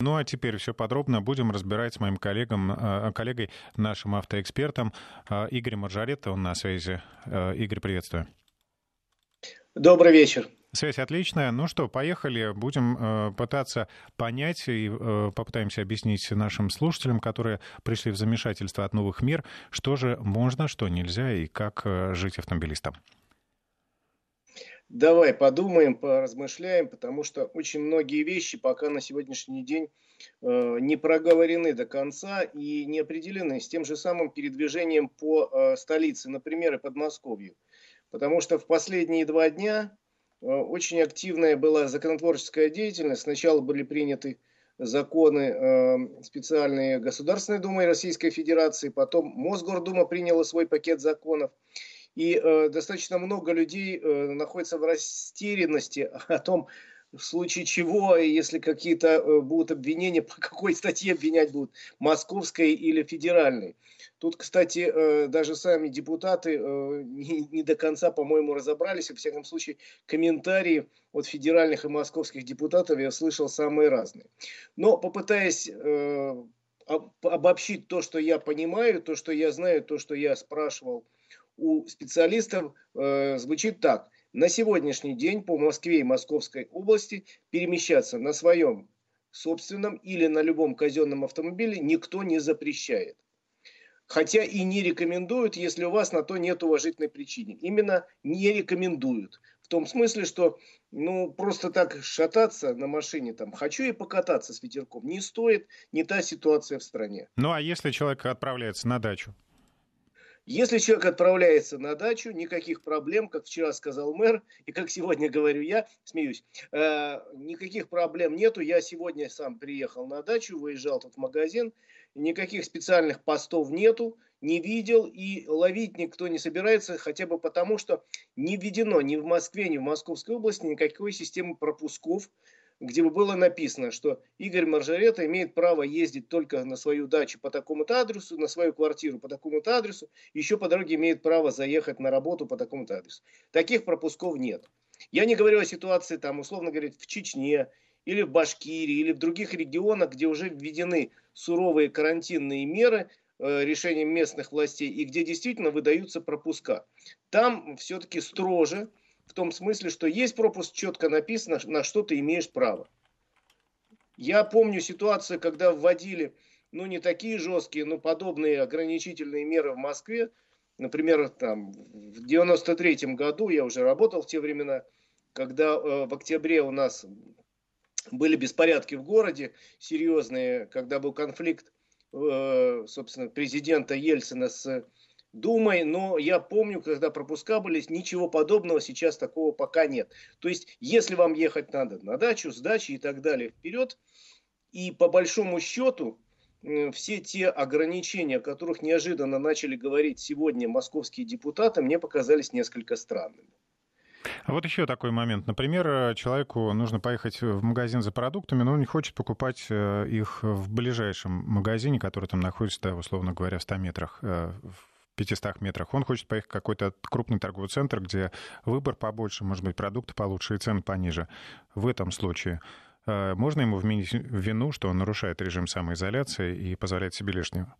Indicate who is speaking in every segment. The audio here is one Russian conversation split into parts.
Speaker 1: Ну а теперь все подробно будем разбирать с моим коллегом, э, коллегой, нашим автоэкспертом э, Игорем Маржаретто. Он на связи. Э, Игорь, приветствую.
Speaker 2: Добрый вечер.
Speaker 1: Связь отличная. Ну что, поехали. Будем э, пытаться понять и э, попытаемся объяснить нашим слушателям, которые пришли в замешательство от новых мер, что же можно, что нельзя и как э, жить автомобилистам.
Speaker 2: Давай подумаем, поразмышляем, потому что очень многие вещи пока на сегодняшний день э, не проговорены до конца и не определены с тем же самым передвижением по э, столице, например, и Подмосковью. Потому что в последние два дня э, очень активная была законотворческая деятельность. Сначала были приняты законы специальные Государственной Думой Российской Федерации, потом Мосгордума приняла свой пакет законов. И э, достаточно много людей э, находится в растерянности о том, в случае чего, если какие-то э, будут обвинения, по какой статье обвинять будут, московской или федеральной. Тут, кстати, э, даже сами депутаты э, не, не до конца, по-моему, разобрались. Во всяком случае, комментарии от федеральных и московских депутатов я слышал самые разные. Но попытаясь обобщить то, что я понимаю, то, что я знаю, то, что я спрашивал у специалистов э, звучит так. На сегодняшний день по Москве и Московской области перемещаться на своем собственном или на любом казенном автомобиле никто не запрещает. Хотя и не рекомендуют, если у вас на то нет уважительной причины. Именно не рекомендуют. В том смысле, что ну, просто так шататься на машине, там, хочу и покататься с ветерком, не стоит, не та ситуация в стране.
Speaker 1: Ну, а если человек отправляется на дачу?
Speaker 2: Если человек отправляется на дачу, никаких проблем, как вчера сказал мэр, и как сегодня говорю я, смеюсь, э, никаких проблем нету. Я сегодня сам приехал на дачу, выезжал тут в магазин, никаких специальных постов нету, не видел и ловить никто не собирается, хотя бы потому, что не введено ни в Москве, ни в Московской области никакой системы пропусков где бы было написано, что Игорь Маржарета имеет право ездить только на свою дачу по такому-то адресу, на свою квартиру по такому-то адресу, еще по дороге имеет право заехать на работу по такому-то адресу. Таких пропусков нет. Я не говорю о ситуации, там, условно говоря, в Чечне, или в Башкирии, или в других регионах, где уже введены суровые карантинные меры э, решением местных властей, и где действительно выдаются пропуска. Там все-таки строже, в том смысле, что есть пропуск, четко написано, на что ты имеешь право. Я помню ситуацию, когда вводили, ну, не такие жесткие, но подобные ограничительные меры в Москве. Например, там, в 93 году, я уже работал в те времена, когда э, в октябре у нас были беспорядки в городе серьезные, когда был конфликт, э, собственно, президента Ельцина с Думай, но я помню, когда пропуска были, ничего подобного сейчас такого пока нет. То есть, если вам ехать надо на дачу, с дачи и так далее, вперед. И по большому счету, все те ограничения, о которых неожиданно начали говорить сегодня московские депутаты, мне показались несколько странными.
Speaker 1: А вот еще такой момент. Например, человеку нужно поехать в магазин за продуктами, но он не хочет покупать э, их в ближайшем магазине, который там находится, условно говоря, в 100 метрах э, 500 метрах. Он хочет поехать в какой-то крупный торговый центр, где выбор побольше, может быть, продукты получше и цены пониже. В этом случае э, можно ему вменить вину, что он нарушает режим самоизоляции и позволяет себе лишнего?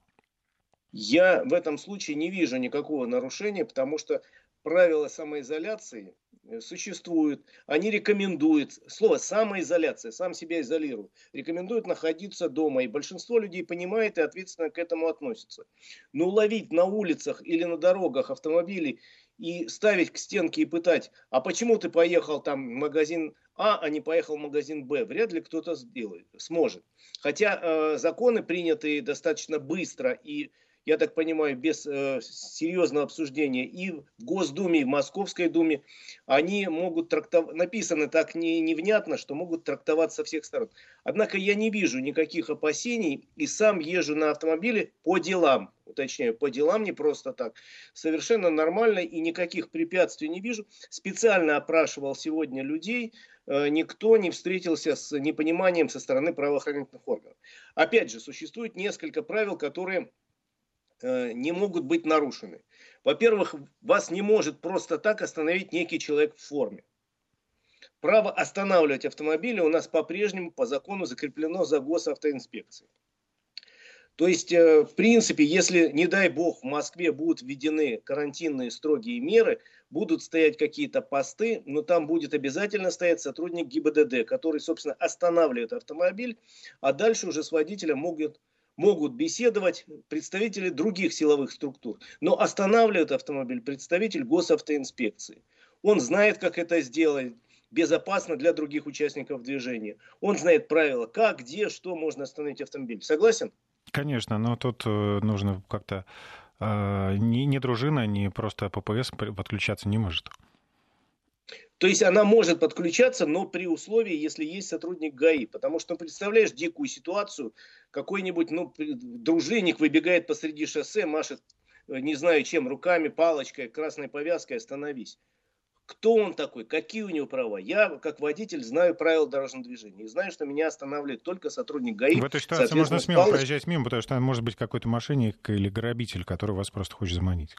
Speaker 2: Я в этом случае не вижу никакого нарушения, потому что правила самоизоляции э, существуют, они рекомендуют, слово самоизоляция, сам себя изолирует, рекомендуют находиться дома, и большинство людей понимает и ответственно к этому относится. Но ловить на улицах или на дорогах автомобили и ставить к стенке и пытать, а почему ты поехал там в магазин А, а не поехал в магазин Б, вряд ли кто-то сделает, сможет. Хотя э, законы приняты достаточно быстро и я так понимаю, без э, серьезного обсуждения и в Госдуме, и в Московской Думе, они могут трактовать, написаны так не, невнятно, что могут трактоваться со всех сторон. Однако я не вижу никаких опасений и сам езжу на автомобиле по делам, уточняю, по делам не просто так. Совершенно нормально и никаких препятствий не вижу. Специально опрашивал сегодня людей, э, никто не встретился с непониманием со стороны правоохранительных органов. Опять же, существует несколько правил, которые не могут быть нарушены. Во-первых, вас не может просто так остановить некий человек в форме. право останавливать автомобили у нас по-прежнему по закону закреплено за госавтоинспекцией. То есть, э, в принципе, если, не дай бог, в Москве будут введены карантинные строгие меры, будут стоять какие-то посты, но там будет обязательно стоять сотрудник ГИБДД, который, собственно, останавливает автомобиль, а дальше уже с водителем могут, могут беседовать представители других силовых структур. Но останавливает автомобиль представитель госавтоинспекции. Он знает, как это сделать, безопасно для других участников движения. Он знает правила, как, где, что можно остановить автомобиль. Согласен?
Speaker 1: Конечно, но тут э, нужно как-то э, ни, ни дружина, ни просто ППС подключаться не может.
Speaker 2: То есть она может подключаться, но при условии, если есть сотрудник ГАИ. Потому что, ну, представляешь дикую ситуацию, какой-нибудь ну, дружинник выбегает посреди шоссе, машет, э, не знаю чем, руками, палочкой, красной повязкой, остановись кто он такой, какие у него права. Я, как водитель, знаю правила дорожного движения. И знаю, что меня останавливает только сотрудник ГАИ.
Speaker 1: В этой ситуации можно смело палочкой... проезжать мимо, потому что может быть какой-то мошенник или грабитель, который вас просто хочет заманить.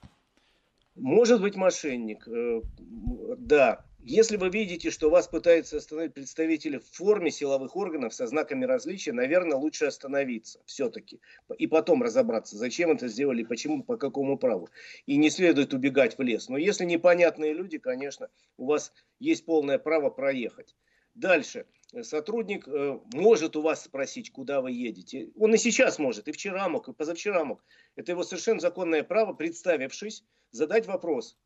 Speaker 2: Может быть мошенник, э, да. Если вы видите, что вас пытаются остановить представители в форме силовых органов со знаками различия, наверное, лучше остановиться все-таки. И потом разобраться, зачем это сделали, почему, по какому праву. И не следует убегать в лес. Но если непонятные люди, конечно, у вас есть полное право проехать. Дальше. Сотрудник э, может у вас спросить, куда вы едете. Он и сейчас может, и вчера мог, и позавчера мог. Это его совершенно законное право, представившись, задать вопрос.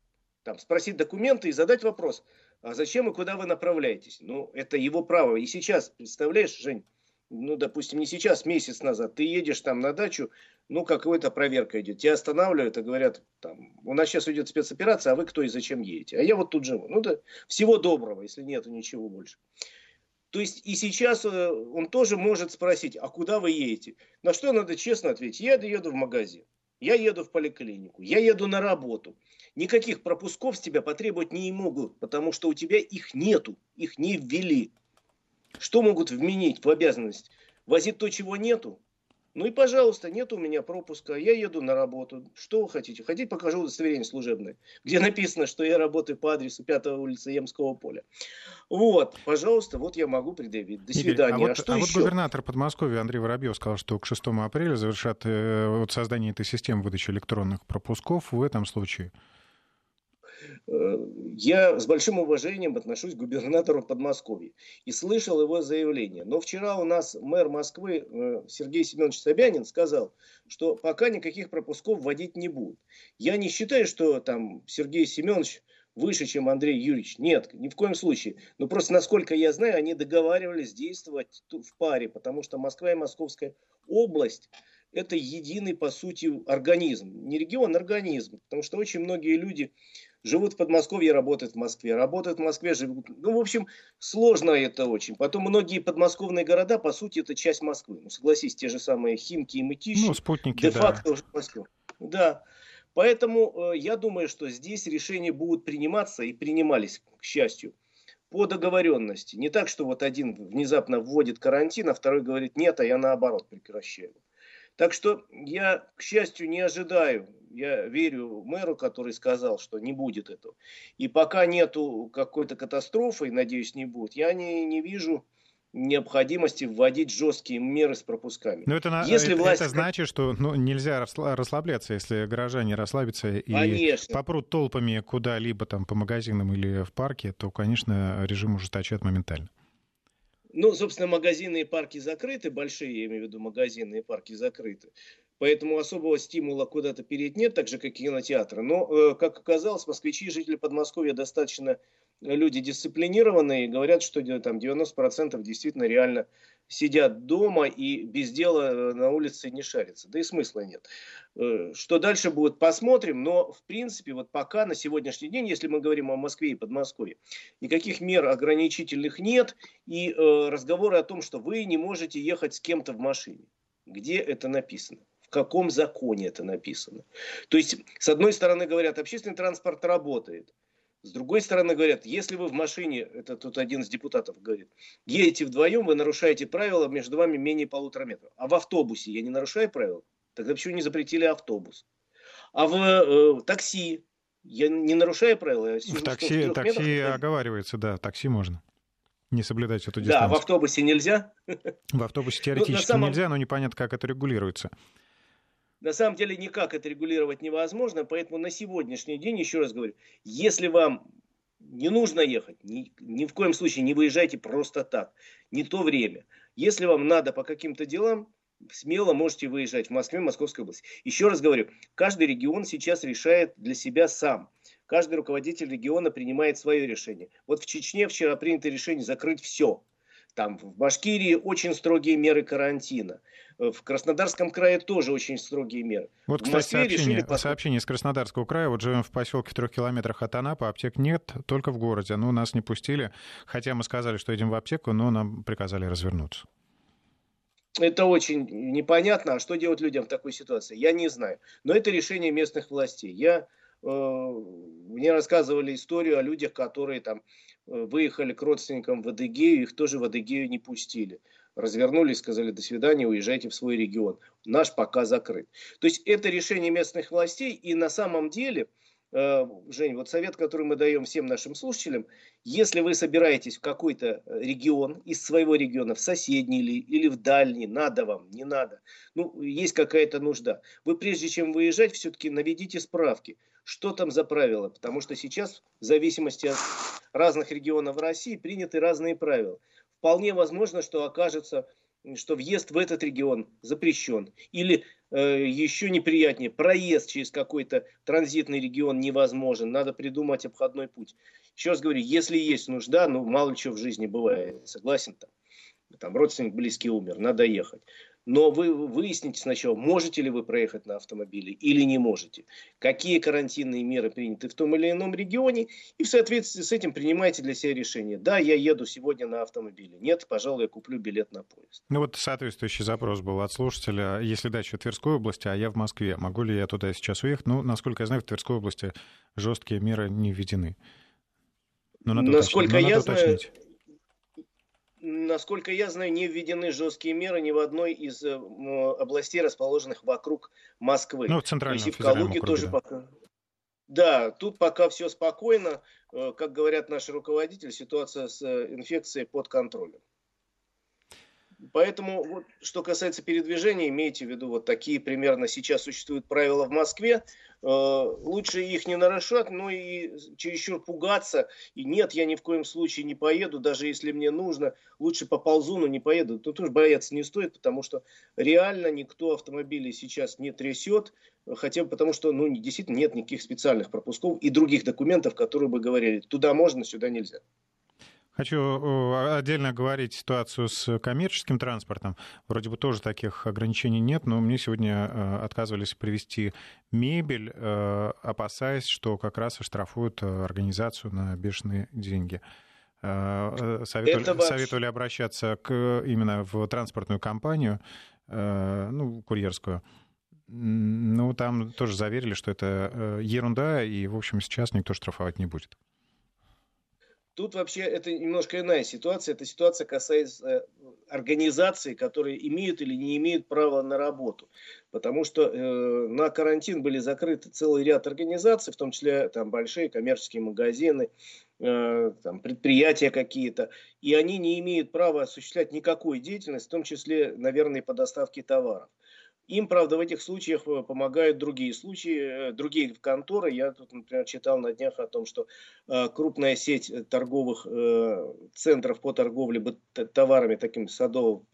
Speaker 2: Там, спросить документы и задать вопрос а зачем и куда вы направляетесь? Ну, это его право. И сейчас, представляешь, Жень, ну, допустим, не сейчас, месяц назад, ты едешь там на дачу, ну, какая-то проверка идет, тебя останавливают и говорят, там, у нас сейчас идет спецоперация, а вы кто и зачем едете? А я вот тут живу. Ну, да, всего доброго, если нету ничего больше. То есть и сейчас э, он тоже может спросить, а куда вы едете? На что надо честно ответить, я еду в магазин, я еду в поликлинику, я еду на работу никаких пропусков с тебя потребовать не могут, потому что у тебя их нету, их не ввели. Что могут вменить в обязанность? Возить то, чего нету? Ну и, пожалуйста, нет у меня пропуска, я еду на работу. Что вы хотите? Хотите, покажу удостоверение служебное, где написано, что я работаю по адресу 5 улицы Емского поля. Вот, пожалуйста, вот я могу предъявить. До свидания.
Speaker 1: Игорь, а, вот, а что а еще? вот губернатор Подмосковья Андрей Воробьев сказал, что к 6 апреля завершат э, вот создание этой системы выдачи электронных пропусков в этом случае.
Speaker 2: Я с большим уважением отношусь к губернатору Подмосковья и слышал его заявление. Но вчера у нас мэр Москвы э, Сергей Семенович Собянин сказал, что пока никаких пропусков вводить не будут. Я не считаю, что там Сергей Семенович выше, чем Андрей Юрьевич. Нет, ни в коем случае. Но просто, насколько я знаю, они договаривались действовать в паре, потому что Москва и Московская область это единый, по сути, организм. Не регион, а организм. Потому что очень многие люди живут в Подмосковье, работают в Москве, работают в Москве, живут... Ну, в общем, сложно это очень. Потом многие подмосковные города, по сути, это часть Москвы. Ну, согласись, те же самые Химки и Мытищи.
Speaker 1: Ну, спутники,
Speaker 2: Де-факто да. уже Москва. Да. Поэтому э, я думаю, что здесь решения будут приниматься и принимались, к счастью, по договоренности. Не так, что вот один внезапно вводит карантин, а второй говорит нет, а я наоборот прекращаю. Так что я, к счастью, не ожидаю. Я верю мэру, который сказал, что не будет этого. И пока нету какой-то катастрофы, надеюсь, не будет, я не, не вижу необходимости вводить жесткие меры с пропусками.
Speaker 1: Но это, если это, власть... это значит, что ну, нельзя расслабляться, если горожане расслабятся и конечно. попрут толпами куда-либо там по магазинам или в парке, то, конечно, режим ужесточат моментально.
Speaker 2: Ну, собственно, магазины и парки закрыты, большие, я имею в виду, магазины и парки закрыты. Поэтому особого стимула куда-то перейти нет, так же, как и кинотеатры. Но, э, как оказалось, москвичи, жители Подмосковья достаточно люди дисциплинированные, говорят, что там 90% действительно реально сидят дома и без дела э, на улице не шарятся. Да и смысла нет. Э, что дальше будет, посмотрим. Но, в принципе, вот пока на сегодняшний день, если мы говорим о Москве и Подмосковье, никаких мер ограничительных нет. И э, разговоры о том, что вы не можете ехать с кем-то в машине. Где это написано? В каком законе это написано? То есть, с одной стороны, говорят, общественный транспорт работает. С другой стороны, говорят, если вы в машине, это тут один из депутатов говорит, едете вдвоем, вы нарушаете правила, между вами менее полутора метров. А в автобусе я не нарушаю правила? Тогда почему не запретили автобус? А в э, такси я не нарушаю правила? Я
Speaker 1: в такси, в такси метрах, оговаривается, да, такси можно. Не соблюдать эту дистанцию.
Speaker 2: Да, в автобусе нельзя.
Speaker 1: В автобусе ну, теоретически ну, самом... нельзя, но непонятно, как это регулируется.
Speaker 2: На самом деле никак это регулировать невозможно, поэтому на сегодняшний день, еще раз говорю, если вам не нужно ехать, ни, ни в коем случае не выезжайте просто так, не то время. Если вам надо по каким-то делам, смело можете выезжать в Москве, Московской области. Еще раз говорю, каждый регион сейчас решает для себя сам. Каждый руководитель региона принимает свое решение. Вот в Чечне вчера принято решение закрыть все. Там в Башкирии очень строгие меры карантина. В Краснодарском крае тоже очень строгие меры.
Speaker 1: Вот, в кстати, сообщение, решили... сообщение из Краснодарского края. Вот живем в поселке в трех километрах от Анапы, аптек нет, только в городе. Ну, нас не пустили, хотя мы сказали, что идем в аптеку, но нам приказали развернуться.
Speaker 2: Это очень непонятно. А что делать людям в такой ситуации? Я не знаю. Но это решение местных властей. Я, э, мне рассказывали историю о людях, которые там э, выехали к родственникам в Адыгею, их тоже в Адыгею не пустили. Развернулись, сказали до свидания, уезжайте в свой регион. Наш пока закрыт. То есть это решение местных властей. И на самом деле Э, Жень, вот совет, который мы даем всем нашим слушателям, если вы собираетесь в какой-то э, регион, из своего региона, в соседний или, или в дальний, надо вам, не надо, ну, есть какая-то нужда, вы прежде чем выезжать, все-таки наведите справки, что там за правила, потому что сейчас, в зависимости от разных регионов России, приняты разные правила. Вполне возможно, что окажется что въезд в этот регион запрещен. Или э, еще неприятнее, проезд через какой-то транзитный регион невозможен. Надо придумать обходной путь. Еще раз говорю, если есть нужда, ну мало чего в жизни бывает, согласен там. Там родственник близкий умер, надо ехать. Но вы выясните сначала, можете ли вы проехать на автомобиле или не можете. Какие карантинные меры приняты в том или ином регионе. И в соответствии с этим принимайте для себя решение. Да, я еду сегодня на автомобиле. Нет, пожалуй, я куплю билет на поезд.
Speaker 1: Ну вот соответствующий запрос был от слушателя. Если дача в Тверской области, а я в Москве, могу ли я туда сейчас уехать? Ну, насколько я знаю, в Тверской области жесткие меры не введены.
Speaker 2: Но надо Насколько уточнить. Но я знаю, уточнить насколько я знаю, не введены жесткие меры ни в одной из э, областей, расположенных вокруг Москвы.
Speaker 1: Ну, в центральном То
Speaker 2: есть и в Калуге округе, тоже да. пока. Да, тут пока все спокойно. Э, как говорят наши руководители, ситуация с э, инфекцией под контролем. Поэтому, вот, что касается передвижения, имейте в виду, вот такие примерно сейчас существуют правила в Москве. Э, лучше их не нарушать, но и чересчур пугаться. И нет, я ни в коем случае не поеду, даже если мне нужно. Лучше поползу, но не поеду. Тут тоже бояться не стоит, потому что реально никто автомобили сейчас не трясет. Хотя бы потому, что ну, действительно нет никаких специальных пропусков и других документов, которые бы говорили, туда можно, сюда нельзя.
Speaker 1: Хочу отдельно говорить ситуацию с коммерческим транспортом. Вроде бы тоже таких ограничений нет, но мне сегодня э, отказывались привезти мебель, э, опасаясь, что как раз оштрафуют э, организацию на бешеные деньги. Советовали, Это советовали обращаться к, именно в транспортную компанию, ну, курьерскую. Ну, там тоже заверили, что это ерунда, и, в общем, сейчас никто штрафовать не будет.
Speaker 2: Тут вообще это немножко иная ситуация. Эта ситуация касается э, организаций, которые имеют или не имеют права на работу. Потому что э, на карантин были закрыты целый ряд организаций, в том числе там, большие коммерческие магазины, э, там, предприятия какие-то. И они не имеют права осуществлять никакую деятельность, в том числе, наверное, по доставке товаров. Им, правда, в этих случаях э, помогают другие случаи, э, другие конторы. Я тут, например, читал на днях о том, что э, крупная сеть торговых центров по торговле товарами таким садовым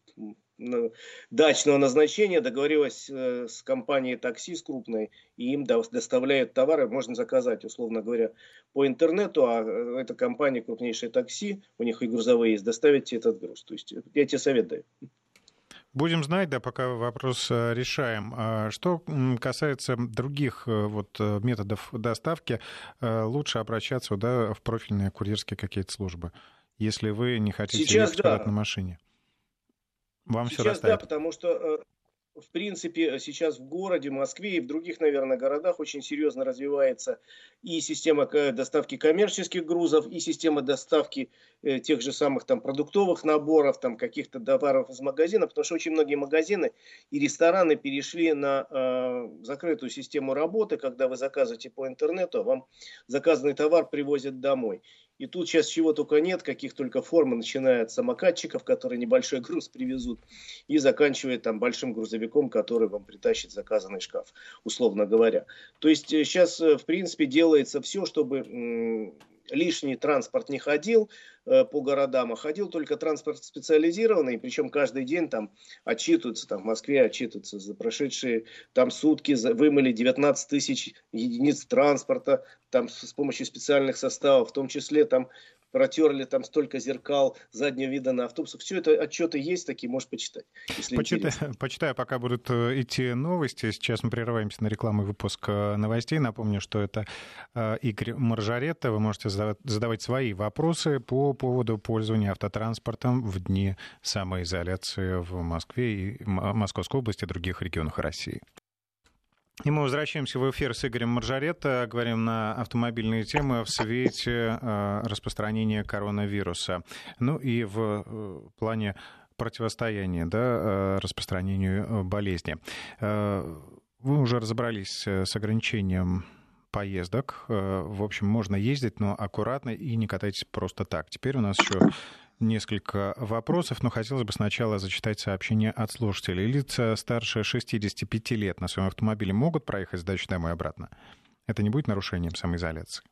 Speaker 2: дачного назначения договорилась с компанией такси, с крупной, и им доставляют товары, можно заказать, условно говоря, по интернету, а эта компания, крупнейшая такси, у них и грузовые есть, доставить этот груз. То есть я тебе совет даю.
Speaker 1: Будем знать, да, пока вопрос э, решаем. А что касается других э, вот э, методов доставки, лучше обращаться да, в профильные курьерские какие-то службы, если вы не хотите Сейчас, ехать да. на машине.
Speaker 2: Вам Сейчас все доставят. да, потому что в принципе, сейчас в городе, Москве и в других, наверное, городах очень серьезно развивается и система доставки коммерческих грузов, и система доставки э, тех же самых там продуктовых наборов, там каких-то товаров из магазина, потому что очень многие магазины и рестораны перешли на э, закрытую систему работы, когда вы заказываете по интернету, а вам заказанный товар привозят домой. И тут сейчас чего только нет, каких только форм, начиная от самокатчиков, которые небольшой груз привезут, и заканчивая там большим грузовиком, который вам притащит заказанный шкаф, условно говоря. То есть сейчас, э, в принципе, делается все, чтобы лишний транспорт не ходил э, по городам, а ходил только транспорт специализированный, причем каждый день там отчитываются, там в Москве отчитываются за прошедшие там сутки, за, вымыли 19 тысяч единиц транспорта, там с помощью специальных составов, в том числе там протерли там столько зеркал заднего вида на автобусах. Все это отчеты есть такие, можешь почитать.
Speaker 1: Почитай, почитаю, пока будут э, идти новости. Сейчас мы прерываемся на рекламу и выпуск э, новостей. Напомню, что это э, Игорь Маржаретта. Вы можете задавать свои вопросы по поводу пользования автотранспортом в дни самоизоляции в Москве и Московской области и других регионах России. И мы возвращаемся в эфир с Игорем Маржаретто. Говорим на автомобильные темы в свете э, распространения коронавируса. Ну и в э, плане противостояния да, э, распространению болезни. Вы уже разобрались с ограничением поездок. В общем, можно ездить, но аккуратно и не катайтесь просто так. Теперь у нас еще несколько вопросов, но хотелось бы сначала зачитать сообщение от слушателей. Лица старше 65 лет на своем автомобиле могут проехать с дачи домой обратно? Это не будет нарушением самоизоляции?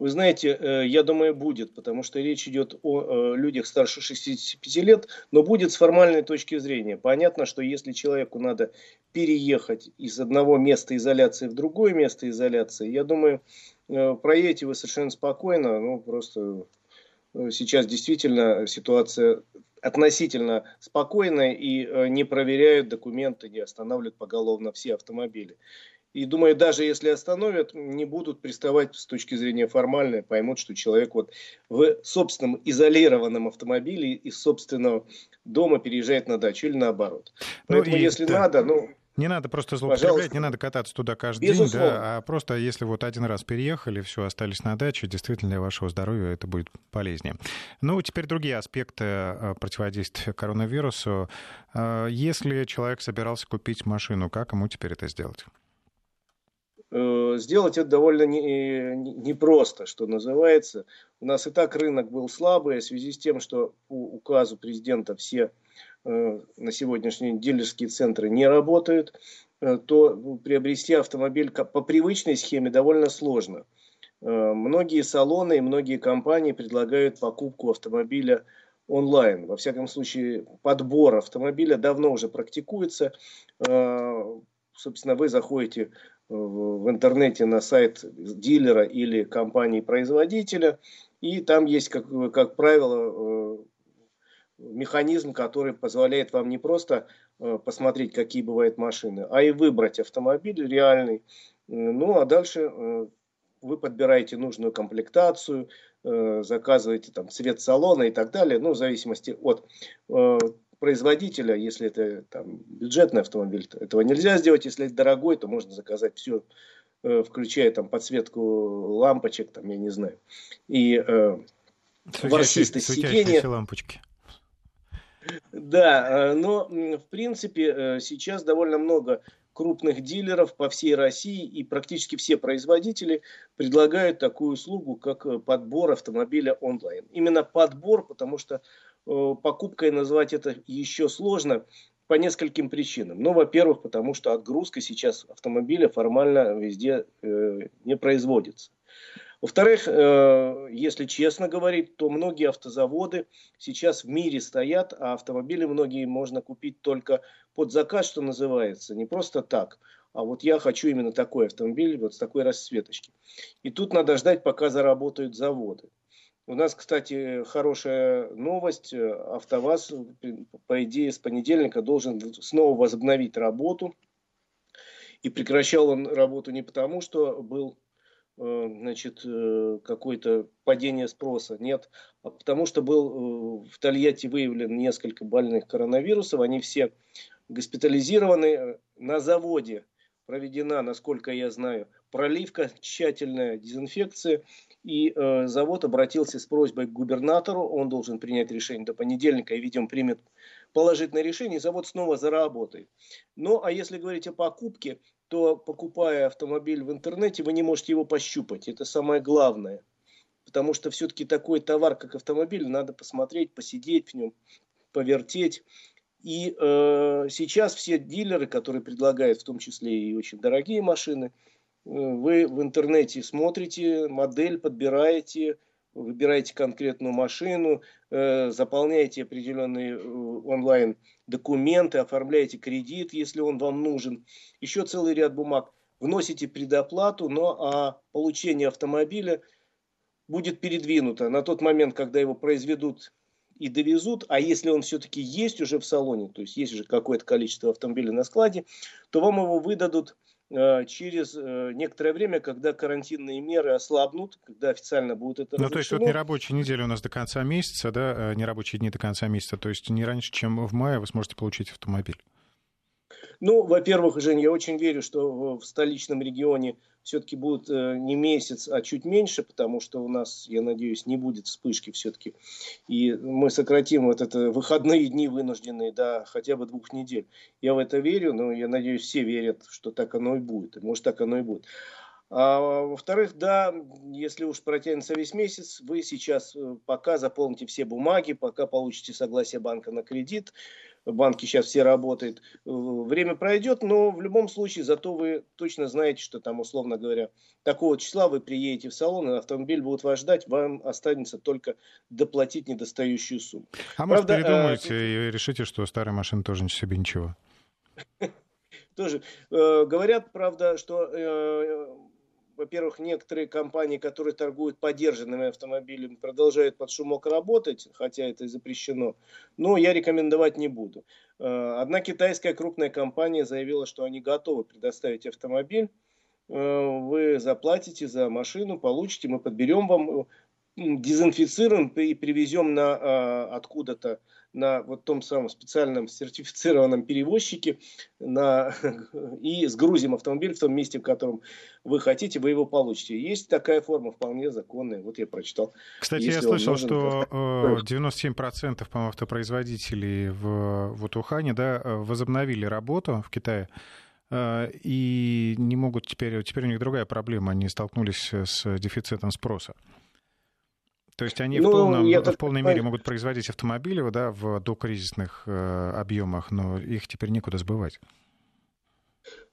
Speaker 2: Вы знаете, э, я думаю, будет, потому что речь идет о э, людях старше 65 лет, но будет с формальной точки зрения. Понятно, что если человеку надо переехать из одного места изоляции в другое место изоляции, я думаю, э, проедете вы совершенно спокойно, ну просто сейчас действительно ситуация относительно спокойная и э, не проверяют документы, не останавливают поголовно все автомобили. И думаю, даже если остановят, не будут приставать с точки зрения формальной, поймут, что человек вот в собственном изолированном автомобиле из собственного дома переезжает на дачу или наоборот. Ну Поэтому, и, если да. надо, ну,
Speaker 1: не надо просто злоупотреблять, Пожалуйста. не надо кататься туда каждый Безусловно. день, да, а просто если вот один раз переехали, все, остались на даче, действительно для вашего здоровья это будет полезнее. Ну, теперь другие аспекты э, противодействия коронавирусу. Э, если человек собирался купить машину, как ему теперь это сделать?
Speaker 2: Э, сделать это довольно непросто, что называется. У нас и так рынок был слабый, в связи с тем, что по указу президента все на сегодняшний день дилерские центры не работают, э, то приобрести автомобиль по привычной схеме довольно сложно. Э, многие салоны и многие компании предлагают покупку автомобиля онлайн. Во всяком случае, подбор автомобиля давно уже практикуется. Собственно, вы заходите в интернете на сайт дилера или компании-производителя, и там есть, как, как правило, механизм, который позволяет вам не просто э, посмотреть, какие бывают машины, а и выбрать автомобиль реальный. Ну, а дальше э, вы подбираете нужную комплектацию, э, заказываете там цвет салона и так далее, ну, в зависимости от производителя, если это там, бюджетный автомобиль, то этого нельзя сделать, если это дорогой, то можно заказать все, включая там подсветку лампочек, там, я не знаю, и э, ворсистость сиденья.
Speaker 1: лампочки.
Speaker 2: Да, э, но в принципе э, сейчас довольно много крупных дилеров по всей России и практически все производители предлагают такую услугу, как э, подбор автомобиля онлайн. Именно подбор, потому что покупкой назвать это еще сложно по нескольким причинам. Ну, во-первых, потому что отгрузка сейчас автомобиля формально везде не производится. Во-вторых, э, если честно говорить, то многие автозаводы сейчас в мире стоят, а автомобили многие можно купить только под заказ, что называется, не просто так. А вот я хочу именно такой автомобиль, вот с такой расцветочки. И тут надо ждать, пока заработают заводы. У нас, кстати, хорошая новость. АвтоВАЗ, по идее, с понедельника должен снова возобновить работу. И прекращал он работу не потому, что был значит, э, какое-то падение спроса. Нет, а потому что был э, в Тольятти выявлен несколько больных коронавирусов. Они все госпитализированы. На заводе проведена, насколько я знаю, проливка, тщательная дезинфекция. И э, завод обратился с просьбой к губернатору. Он должен принять решение до понедельника и, видимо, примет положительное решение. И завод снова заработает. Ну, а если говорить о покупке, то покупая автомобиль в интернете, вы не можете его пощупать. Это самое главное. потому что все-таки такой товар, как автомобиль, надо посмотреть, посидеть в нем, повертеть. И э, сейчас все дилеры, которые предлагают в том числе и очень дорогие машины, э, вы в интернете смотрите, модель подбираете, выбираете конкретную машину, э, заполняете определенные э, онлайн документы, оформляете кредит, если он вам нужен, еще целый ряд бумаг, вносите предоплату, но а получение автомобиля будет передвинуто на тот момент, когда его произведут и довезут, а если он все-таки есть уже в салоне, то есть есть уже какое-то количество автомобилей на складе, то вам его выдадут через э, некоторое время, когда карантинные меры ослабнут, когда официально будет это
Speaker 1: Ну, то есть вот не рабочая неделя у нас до конца месяца, да, э, не рабочие дни до конца месяца, то есть не раньше, чем в мае вы сможете получить автомобиль.
Speaker 2: Ну, во-первых, Жень, я очень верю, что в столичном регионе все-таки будет э, не месяц, а чуть меньше, потому что у нас, я надеюсь, не будет вспышки все-таки. И мы сократим вот это выходные дни вынужденные до хотя бы двух недель. Я в это верю, но я надеюсь, все верят, что так оно и будет. может, так оно и будет. А, во-вторых, да, если уж протянется весь месяц, вы сейчас э, пока заполните все бумаги, пока получите согласие банка на кредит, банки сейчас все работают, э, время пройдет, но в любом случае зато вы точно знаете, что там, условно говоря, такого числа вы приедете в салон, и автомобиль будет вас ждать, вам останется только доплатить недостающую сумму.
Speaker 1: А может, Правда, передумаете э, и решите, что старая машина тоже себе ничего?
Speaker 2: Тоже. Э, говорят, правда, что э, во-первых, некоторые компании, которые торгуют подержанными автомобилями, продолжают под шумок работать, хотя это запрещено, но я рекомендовать не буду. Э, одна китайская крупная компания заявила, что они готовы предоставить автомобиль, э, вы заплатите за машину, получите, мы подберем вам, дезинфицируем и привезем на э, откуда-то на вот том самом специальном сертифицированном перевозчике на, и сгрузим автомобиль в том месте, в котором вы хотите, вы его получите. Есть такая форма вполне законная. Вот я прочитал.
Speaker 1: Кстати, Если я слышал, нужен, что просто... 97% по автопроизводителей в, вот Ухане да, возобновили работу в Китае э, и не могут теперь, теперь у них другая проблема, они столкнулись с дефицитом спроса. То есть они ну, в, полном, в полной мере могут производить автомобили да, в докризисных э, объемах, но их теперь некуда сбывать.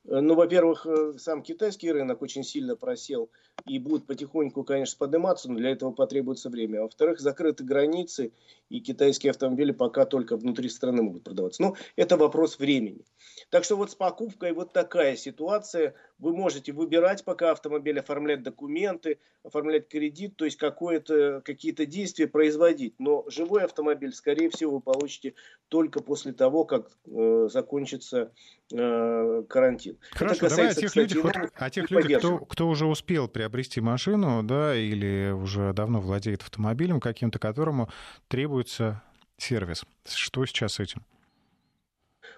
Speaker 2: Э, ну, во-первых, э, сам китайский рынок очень сильно просел и будет потихоньку, конечно, подниматься, но для этого потребуется время. Во-вторых, закрыты границы, и китайские автомобили пока только внутри страны могут продаваться. Но это вопрос времени. Так что вот с покупкой вот такая ситуация. Вы можете выбирать пока автомобиль, оформлять документы, оформлять кредит, то есть какие-то действия производить. Но живой автомобиль, скорее всего, вы получите только после того, как э, закончится э, карантин.
Speaker 1: Хорошо, давай о тех людях, вот, о тех людях кто, кто уже успел приобрести машину, да, или уже давно владеет автомобилем каким-то, которому требуется сервис. Что сейчас с этим?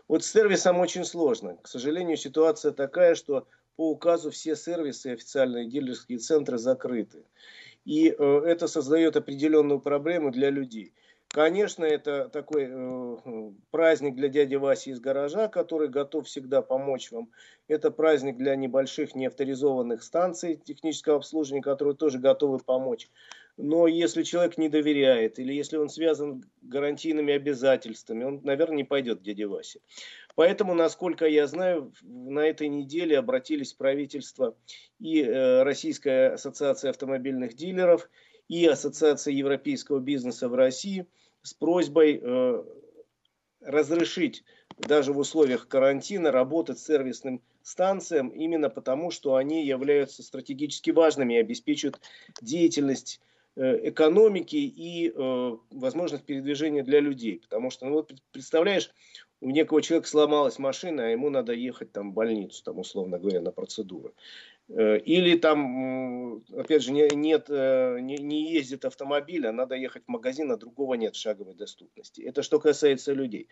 Speaker 2: Вот с сервисом очень сложно. К сожалению, ситуация такая, что по указу все сервисы официальные дилерские центры закрыты. И э, это создает определенную проблему для людей. Конечно, это такой э, праздник для дяди Васи из гаража, который готов всегда помочь вам. Это праздник для небольших неавторизованных станций технического обслуживания, которые тоже готовы помочь. Но если человек не доверяет, или если он связан гарантийными обязательствами, он, наверное, не пойдет к дяде Васе. Поэтому, насколько я знаю, на этой неделе обратились правительство и э, Российская ассоциация автомобильных дилеров, и Ассоциация европейского бизнеса в России с просьбой э, разрешить даже в условиях карантина работать сервисным станциям именно потому, что они являются стратегически важными и обеспечивают деятельность Э, экономики и э, возможность передвижения для людей. Потому что, ну вот представляешь, у некого человека сломалась машина, а ему надо ехать там в больницу, там, условно говоря, на процедуры. Э, или там, опять же, не, нет, не, не ездит автомобиль, а надо ехать в магазин, а другого нет шаговой доступности. Это что касается людей.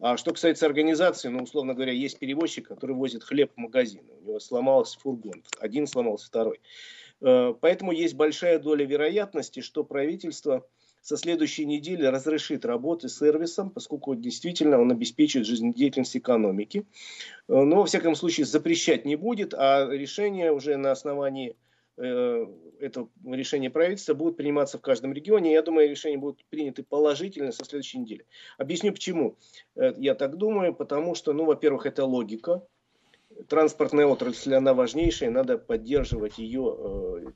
Speaker 2: А что касается организации, ну, условно говоря, есть перевозчик, который возит хлеб в магазин. У него сломался фургон. Один сломался, второй. Э, поэтому есть большая доля вероятности, что правительство со следующей недели разрешит работы сервисом, поскольку действительно он обеспечивает жизнедеятельность экономики. Э, но, во всяком случае, запрещать не будет, а решение уже на основании э, это решение правительства будут приниматься в каждом регионе. Я думаю, решения будут приняты положительно со следующей недели. Объясню почему. Э, я так думаю, потому что, ну, во-первых, это логика. Транспортная отрасль, она важнейшая, надо поддерживать ее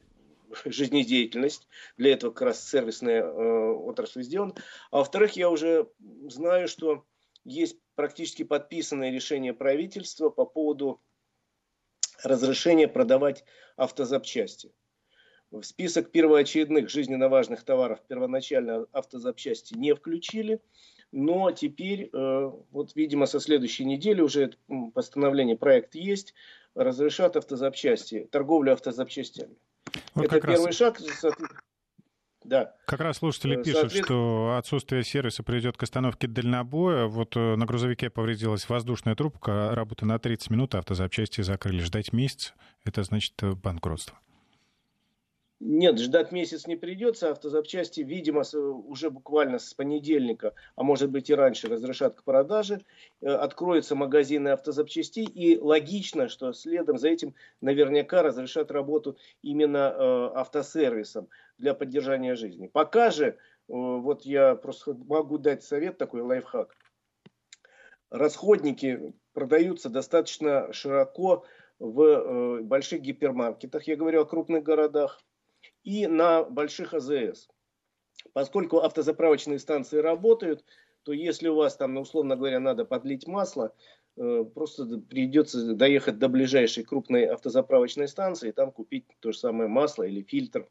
Speaker 2: жизнедеятельность. Для этого как раз сервисная э, отрасль сделана. А во-вторых, я уже знаю, что есть практически подписанное решение правительства по поводу разрешения продавать автозапчасти. В список первоочередных жизненно важных товаров первоначально автозапчасти не включили, но теперь, э, вот видимо, со следующей недели уже постановление, проект есть, разрешат автозапчасти, торговлю автозапчастями.
Speaker 1: Вот Это первый раз... шаг. Да. Как раз слушатели э, пишут, Соответ... что отсутствие сервиса приведет к остановке дальнобоя. Вот э, на грузовике повредилась воздушная трубка, работа на 30 минут, автозапчасти закрыли. Ждать месяц — это значит банкротство.
Speaker 2: Нет, ждать месяц не придется. Автозапчасти, видимо, уже буквально с понедельника, а может быть и раньше, разрешат к продаже. Э, откроются магазины автозапчастей. И логично, что следом за этим наверняка разрешат работу именно э, автосервисом для поддержания жизни. Пока же, э, вот я просто могу дать совет, такой лайфхак. Расходники продаются достаточно широко в больших гипермаркетах. Я говорю о крупных городах и на больших АЗС. Поскольку автозаправочные станции работают, то если у вас там, ну, условно говоря, надо подлить масло, э, просто придется доехать до ближайшей крупной автозаправочной станции и там купить то же самое масло или фильтр,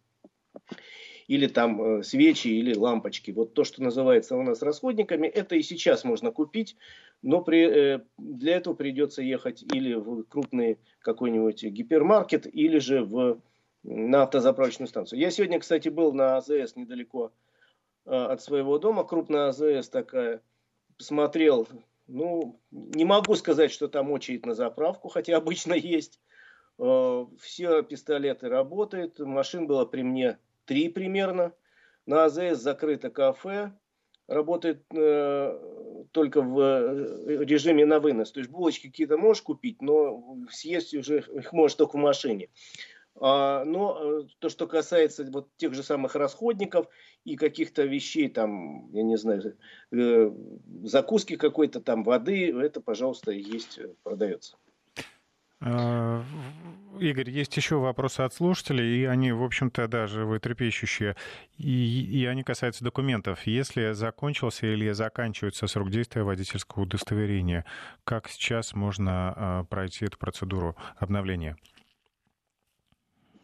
Speaker 2: или там э, свечи или лампочки. Вот то, что называется у нас расходниками, это и сейчас можно купить, но при, э, для этого придется ехать или в крупный какой-нибудь гипермаркет, или же в на автозаправочную станцию. Я сегодня, кстати, был на АЗС недалеко э, от своего дома, крупная АЗС такая, посмотрел, ну, не могу сказать, что там очередь на заправку, хотя обычно есть. Э, все пистолеты работают, машин было при мне три примерно. На АЗС закрыто кафе, работает э, только в э, режиме на вынос. То есть булочки какие-то можешь купить, но съесть уже их можешь только в машине. А, но э, то, что касается вот тех же самых расходников и каких-то вещей, там, я не знаю, э, закуски какой-то там, воды, это, пожалуйста, есть, э, продается.
Speaker 1: А, Игорь, есть еще вопросы от слушателей, и они, в общем-то, даже животрепещущие, и, и они касаются документов. Если закончился или заканчивается срок действия водительского удостоверения, как сейчас можно а, пройти эту процедуру обновления?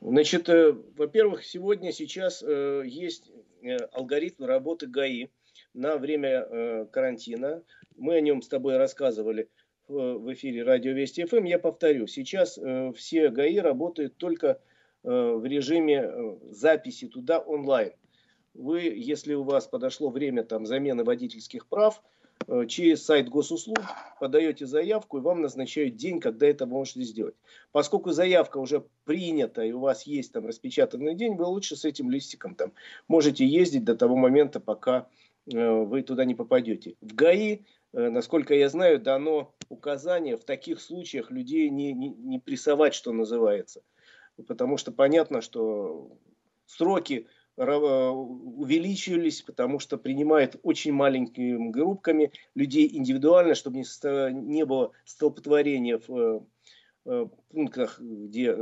Speaker 2: Значит, э, во-первых, сегодня, сейчас э, есть э, алгоритм работы ГАИ на время карантина. Мы о нем с тобой рассказывали в эфире Радио Вести ФМ. Я повторю, сейчас все ГАИ работают только в режиме записи туда онлайн. Вы, если у вас подошло время там, замены водительских прав, через сайт госуслуг подаете заявку, и вам назначают день, когда это можете сделать. Поскольку заявка уже принята, и у вас есть там распечатанный день, вы лучше с этим листиком там можете ездить до того момента, пока э, вы туда не попадете. В ГАИ, э, насколько я знаю, дано указание в таких случаях людей не, не, не прессовать, что называется. Потому что понятно, что сроки Э, увеличились, потому что принимают очень маленькими группками людей индивидуально, чтобы не, не было столпотворения в э, э, пунктах, где,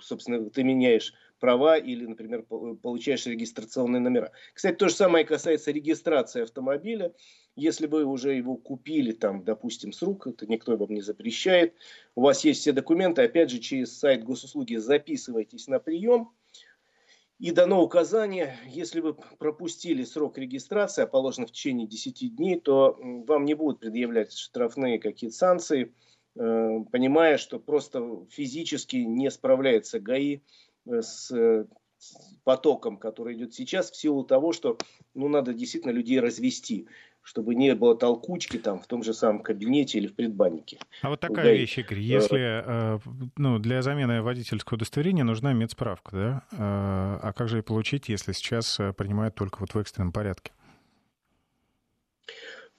Speaker 2: собственно, ты меняешь права или, например, получаешь регистрационные номера. Кстати, то же самое касается регистрации автомобиля. Если вы уже его купили, там, допустим, с рук, это никто вам не запрещает, у вас есть все документы, опять же, через сайт госуслуги записывайтесь на прием – и дано указание, если вы пропустили срок регистрации, а положено в течение 10 дней, то вам не будут предъявлять штрафные какие-то санкции, э, понимая, что просто физически не справляется ГАИ э, с потоком, который идет сейчас, в силу того, что ну, надо действительно людей развести чтобы не было толкучки там в том же самом кабинете или в предбаннике.
Speaker 1: А вот такая да, вещь, Игорь, если э, ну, для замены водительского удостоверения нужна медсправка, да? Э, а как же ее получить, если сейчас э, принимают только вот в экстренном порядке?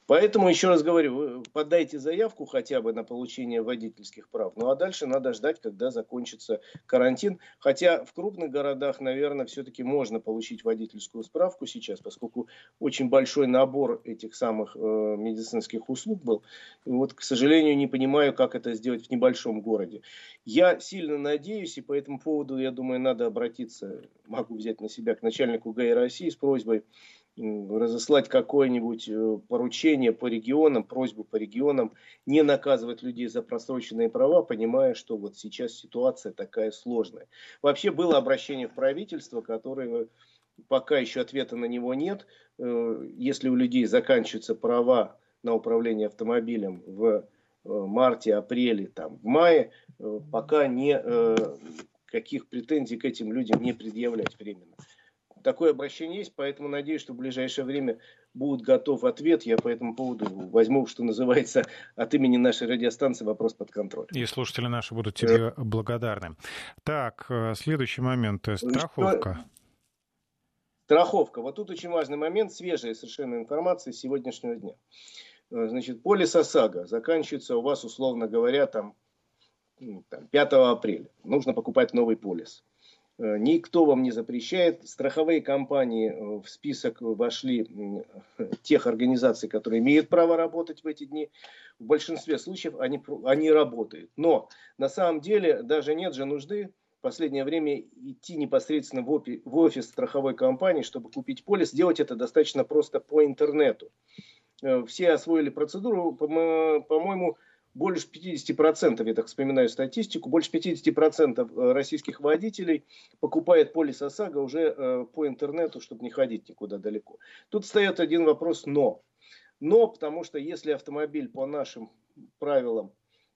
Speaker 2: Поэтому, еще раз говорю, подайте заявку хотя бы на получение водительских прав. Ну а дальше надо ждать, когда закончится карантин. Хотя в крупных городах, наверное, все-таки можно получить водительскую справку сейчас, поскольку очень большой набор этих самых э, медицинских услуг был. И вот, к сожалению, не понимаю, как это сделать в небольшом городе. Я сильно надеюсь, и по этому поводу, я думаю, надо обратиться, могу взять на себя, к начальнику ГАИ России с просьбой разослать какое-нибудь э, поручение по регионам, просьбу по регионам, не наказывать людей за просроченные права, понимая, что вот сейчас ситуация такая сложная. Вообще было обращение в правительство, которое пока еще ответа на него нет. Э, если у людей заканчиваются права на управление автомобилем в э, марте, апреле, там, в мае, пока не, каких претензий к этим людям не предъявлять временно такое обращение есть, поэтому надеюсь, что в ближайшее время будет готов ответ. Я по этому поводу возьму, что называется, от имени нашей радиостанции вопрос под контроль.
Speaker 1: И слушатели наши будут тебе да. благодарны. Так, э, следующий момент. Э, страховка. Что?
Speaker 2: Страховка. Вот тут очень важный момент, свежая совершенно информация сегодняшнего дня. Э, значит, полис ОСАГО заканчивается у вас, условно говоря, там, там 5 апреля. Нужно покупать новый полис. Э, никто вам не запрещает. Страховые компании э, в список вошли тех организаций, которые имеют право работать в эти дни. В большинстве случаев они, они работают. Но на самом деле даже нет же нужды в последнее время идти непосредственно в, опи, в офис страховой компании, чтобы купить полис. Делать это достаточно просто по интернету. Э, все освоили процедуру, по-моему, больше 50%, я так вспоминаю статистику, больше 50% э, российских водителей покупает полис ОСАГО уже э, по интернету, чтобы не ходить никуда далеко. Тут встает один вопрос «но». Но, потому что если автомобиль по нашим правилам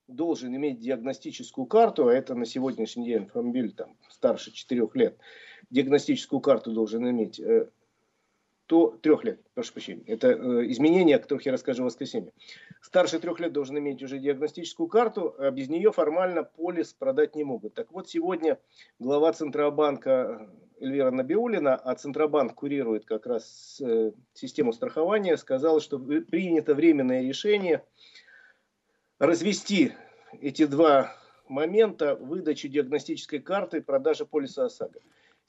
Speaker 2: должен иметь диагностическую карту, а это на сегодняшний день автомобиль там, старше 4 лет, диагностическую карту должен иметь, э, то трех лет, прошу прощения. Это э, изменения, о которых я расскажу в воскресенье. Старше трех лет должен иметь уже диагностическую карту, а без нее формально полис продать не могут. Так вот, сегодня глава Центробанка Эльвира Набиулина, а Центробанк курирует как раз э, систему страхования, сказала, что принято временное решение развести эти два момента выдачи диагностической карты и продажи полиса ОСАГО.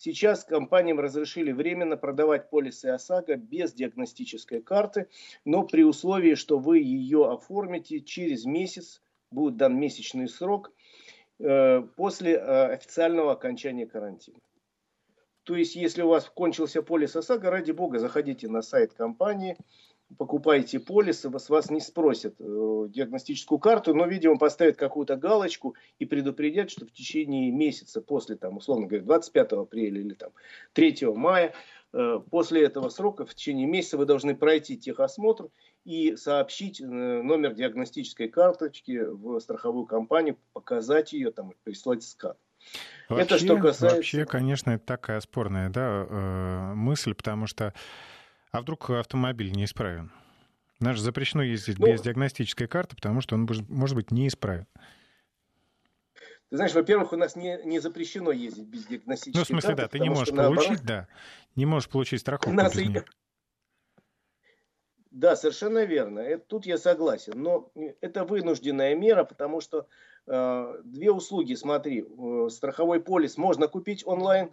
Speaker 2: Сейчас компаниям разрешили временно продавать полисы ОСАГО без диагностической карты, но при условии, что вы ее оформите через месяц, будет дан месячный срок, э, после э, официального окончания карантина. То есть, если у вас кончился полис ОСАГО, ради бога, заходите на сайт компании, покупаете полисы, с вас не спросят э, диагностическую карту, но, видимо, поставят какую-то галочку и предупредят, что в течение месяца после, там, условно говоря, 25 апреля или там, 3 мая, э, после этого срока, в течение месяца вы должны пройти техосмотр и сообщить э, номер диагностической карточки в страховую компанию, показать ее, там, прислать скан.
Speaker 1: Вообще, это что касается... Вообще, конечно, это такая спорная да, э, мысль, потому что а вдруг автомобиль неисправен? Наш запрещено ездить ну, без диагностической карты, потому что он может быть неисправен.
Speaker 2: Ты знаешь, во-первых, у нас не, не запрещено ездить без диагностической карты.
Speaker 1: Ну, в смысле,
Speaker 2: карты,
Speaker 1: да, ты не можешь получить, наоборот, да, не можешь получить страховку
Speaker 2: нас без нее. Да, совершенно верно. Это, тут я согласен. Но это вынужденная мера, потому что э, две услуги, смотри, э, страховой полис можно купить онлайн,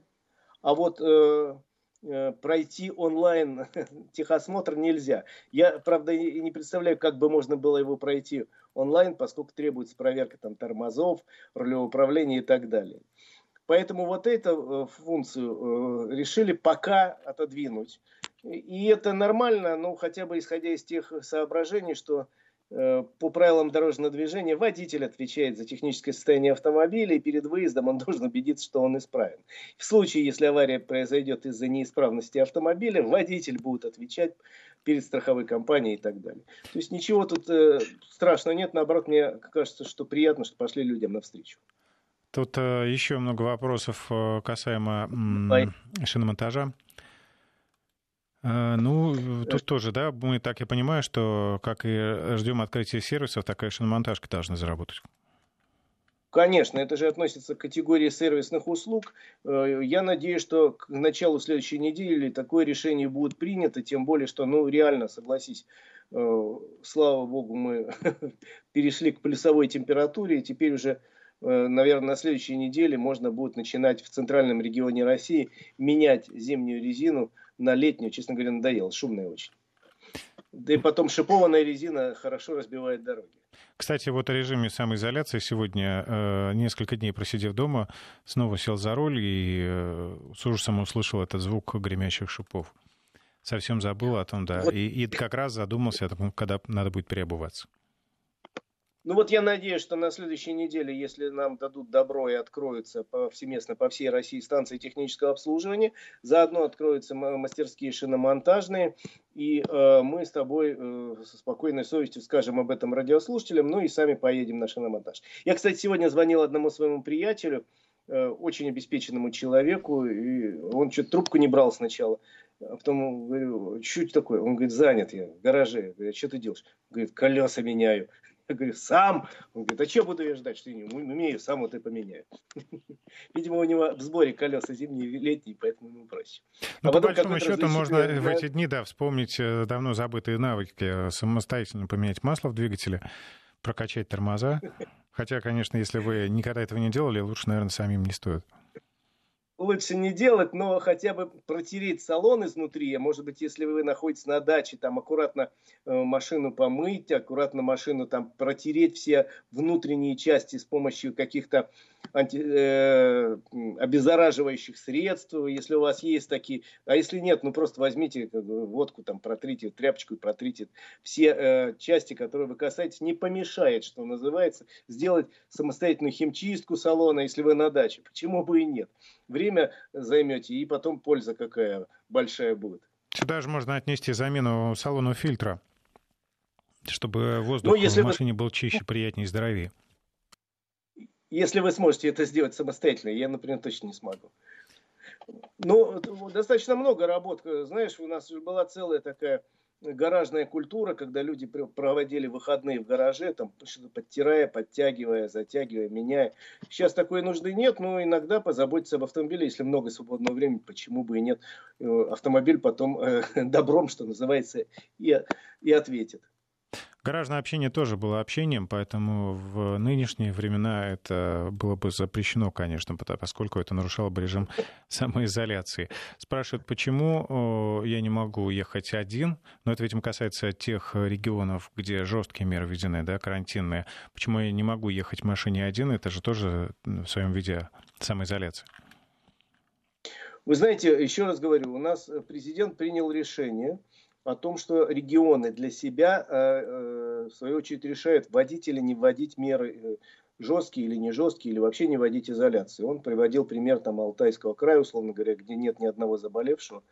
Speaker 2: а вот э, Э, пройти онлайн техосмотр нельзя. Я, правда, не представляю, как бы можно было его пройти онлайн, поскольку требуется проверка там, тормозов, рулевого управления и так далее. Поэтому вот эту э, функцию э, решили пока отодвинуть. И это нормально, ну, хотя бы исходя из тех соображений, что Э, по правилам дорожного движения водитель отвечает за техническое состояние автомобиля, и перед выездом он должен убедиться, что он исправен. В случае, если авария произойдет из-за неисправности автомобиля, водитель будет отвечать перед страховой компанией и так далее. То есть ничего тут э, страшного нет, наоборот, мне кажется, что приятно, что пошли людям навстречу.
Speaker 1: Тут э, еще много вопросов э, касаемо э, шиномонтажа. А, ну, тут тоже, да, мы так я понимаю, что как и ждем открытия сервисов, так и шиномонтажка должна заработать.
Speaker 2: Конечно, это же относится к категории сервисных услуг. Э, я надеюсь, что к началу следующей недели такое решение будет принято, тем более, что, ну, реально, согласись, Слава богу, мы перешли к плюсовой температуре, и теперь уже наверное, на следующей неделе можно будет начинать в центральном регионе России менять зимнюю резину на летнюю. Честно говоря, надоело, шумная очень. Да и потом шипованная резина хорошо разбивает дороги.
Speaker 1: Кстати, вот о режиме самоизоляции сегодня, э, несколько дней просидев дома, снова сел за руль и э, с ужасом услышал этот звук гремящих шипов. Совсем забыл о том, да. Вот. И, и как раз задумался о том, когда надо будет переобуваться.
Speaker 2: Ну вот я надеюсь, что на следующей неделе, если нам дадут добро и откроются повсеместно по всей России станции технического обслуживания, заодно откроются мастерские шиномонтажные, и э, мы с тобой э, со спокойной совестью скажем об этом радиослушателям, ну и сами поедем на шиномонтаж. Я, кстати, сегодня звонил одному своему приятелю, э, очень обеспеченному человеку, и он что-то трубку не брал сначала. А потом говорю, чуть такое. Он говорит, занят я в гараже. Я говорю, а что ты делаешь? Говорит, колеса меняю. Я говорю, сам. Он говорит, а что буду я ждать, что я не умею, сам вот и поменяю. Видимо, у него в сборе колеса зимние и летние, поэтому ему проще.
Speaker 1: Ну, а по большому счету, можно в эти дни, да, вспомнить э, давно забытые навыки, самостоятельно поменять масло в двигателе, прокачать тормоза. Хотя, конечно, если вы никогда этого не делали, лучше, наверное, самим не стоит
Speaker 2: лучше не делать, но хотя бы протереть салон изнутри. А может быть, если вы находитесь на даче, там аккуратно э, машину помыть, аккуратно машину там протереть все внутренние части с помощью каких-то анти, э, обеззараживающих средств, если у вас есть такие. А если нет, ну просто возьмите водку, там протрите, тряпочку и протрите все э, части, которые вы касаетесь. Не помешает, что называется, сделать самостоятельную химчистку салона, если вы на даче. Почему бы и нет? Время займете, и потом польза какая большая будет.
Speaker 1: Сюда же можно отнести замену салона фильтра, чтобы воздух ну, если в машине вы... был чище, приятнее здоровее.
Speaker 2: Если вы сможете это сделать самостоятельно, я, например, точно не смогу. Ну, достаточно много работ. Знаешь, у нас была целая такая гаражная культура, когда люди проводили выходные в гараже, там что-то подтирая, подтягивая, затягивая, меняя. Сейчас такой нужды нет, но иногда позаботиться об автомобиле, если много свободного времени, почему бы и нет. Э, автомобиль потом э, добром, что называется, и, и ответит.
Speaker 1: Гаражное общение тоже было общением, поэтому в нынешние времена это было бы запрещено, конечно, поскольку это нарушало бы режим самоизоляции. Спрашивают, почему я не могу ехать один, но это, видимо, касается тех регионов, где жесткие меры введены, да, карантинные. Почему я не могу ехать в машине один, это же тоже в своем виде самоизоляция.
Speaker 2: Вы знаете, еще раз говорю, у нас президент принял решение, о том, что регионы для себя, э, э, в свою очередь, решают, вводить или не вводить меры э, жесткие или не жесткие, или вообще не вводить изоляцию. Он приводил пример там Алтайского края, условно говоря, где нет ни одного заболевшего.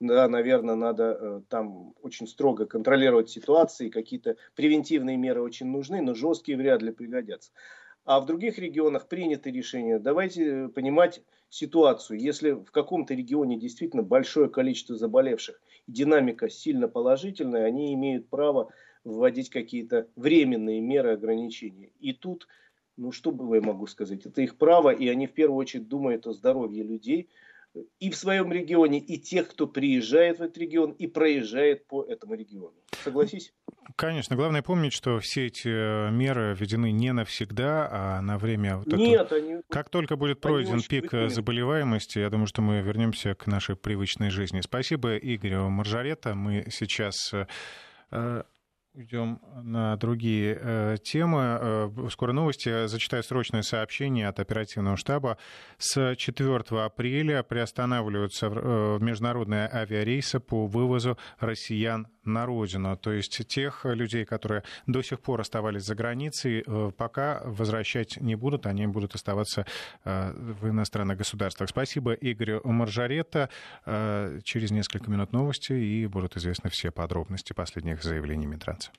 Speaker 2: Да, наверное, надо там очень строго контролировать ситуации, какие-то превентивные меры очень нужны, но жесткие вряд ли пригодятся. А в других регионах приняты решения. Давайте понимать ситуацию. Если в каком-то регионе действительно большое количество заболевших, динамика сильно положительная, они имеют право вводить какие-то временные меры ограничений. И тут, ну что бы я могу сказать, это их право, и они в первую очередь думают о здоровье людей – и в своем регионе, и тех, кто приезжает в этот регион и проезжает по этому региону. Согласись?
Speaker 1: Конечно. Главное помнить, что все эти э, меры введены не навсегда, а на время... Вот
Speaker 2: Нет, это... они...
Speaker 1: Как только будет пройден пик выполнены. заболеваемости, я думаю, что мы вернемся к нашей привычной жизни. Спасибо Игорю Маржарета. Мы сейчас э, Идем на другие э, темы. Э, скоро новости. Зачитаю срочное сообщение от оперативного штаба. С 4 апреля приостанавливаются э, международные авиарейсы по вывозу россиян на родину. То есть тех людей, которые до сих пор оставались за границей, э, пока возвращать не будут, они будут оставаться э, в иностранных государствах. Спасибо Игорю Маржаретто. Э, через несколько минут новости и будут известны все подробности последних заявлений Минтранса.